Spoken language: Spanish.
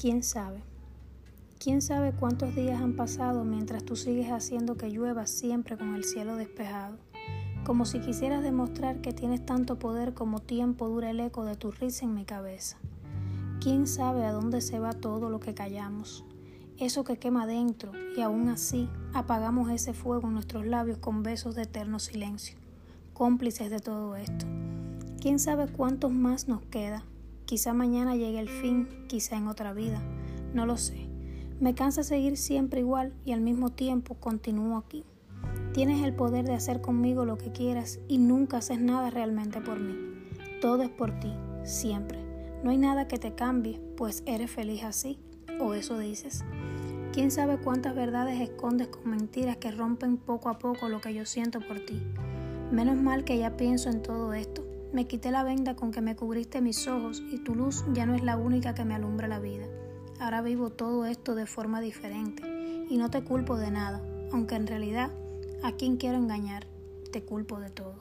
¿Quién sabe? ¿Quién sabe cuántos días han pasado mientras tú sigues haciendo que llueva siempre con el cielo despejado? Como si quisieras demostrar que tienes tanto poder como tiempo dura el eco de tu risa en mi cabeza. ¿Quién sabe a dónde se va todo lo que callamos? Eso que quema dentro y aún así apagamos ese fuego en nuestros labios con besos de eterno silencio, cómplices de todo esto. ¿Quién sabe cuántos más nos queda? Quizá mañana llegue el fin, quizá en otra vida, no lo sé. Me cansa seguir siempre igual y al mismo tiempo continúo aquí. Tienes el poder de hacer conmigo lo que quieras y nunca haces nada realmente por mí. Todo es por ti, siempre. No hay nada que te cambie, pues eres feliz así, o eso dices. ¿Quién sabe cuántas verdades escondes con mentiras que rompen poco a poco lo que yo siento por ti? Menos mal que ya pienso en todo esto me quité la venda con que me cubriste mis ojos y tu luz ya no es la única que me alumbra la vida. Ahora vivo todo esto de forma diferente y no te culpo de nada, aunque en realidad a quien quiero engañar, te culpo de todo.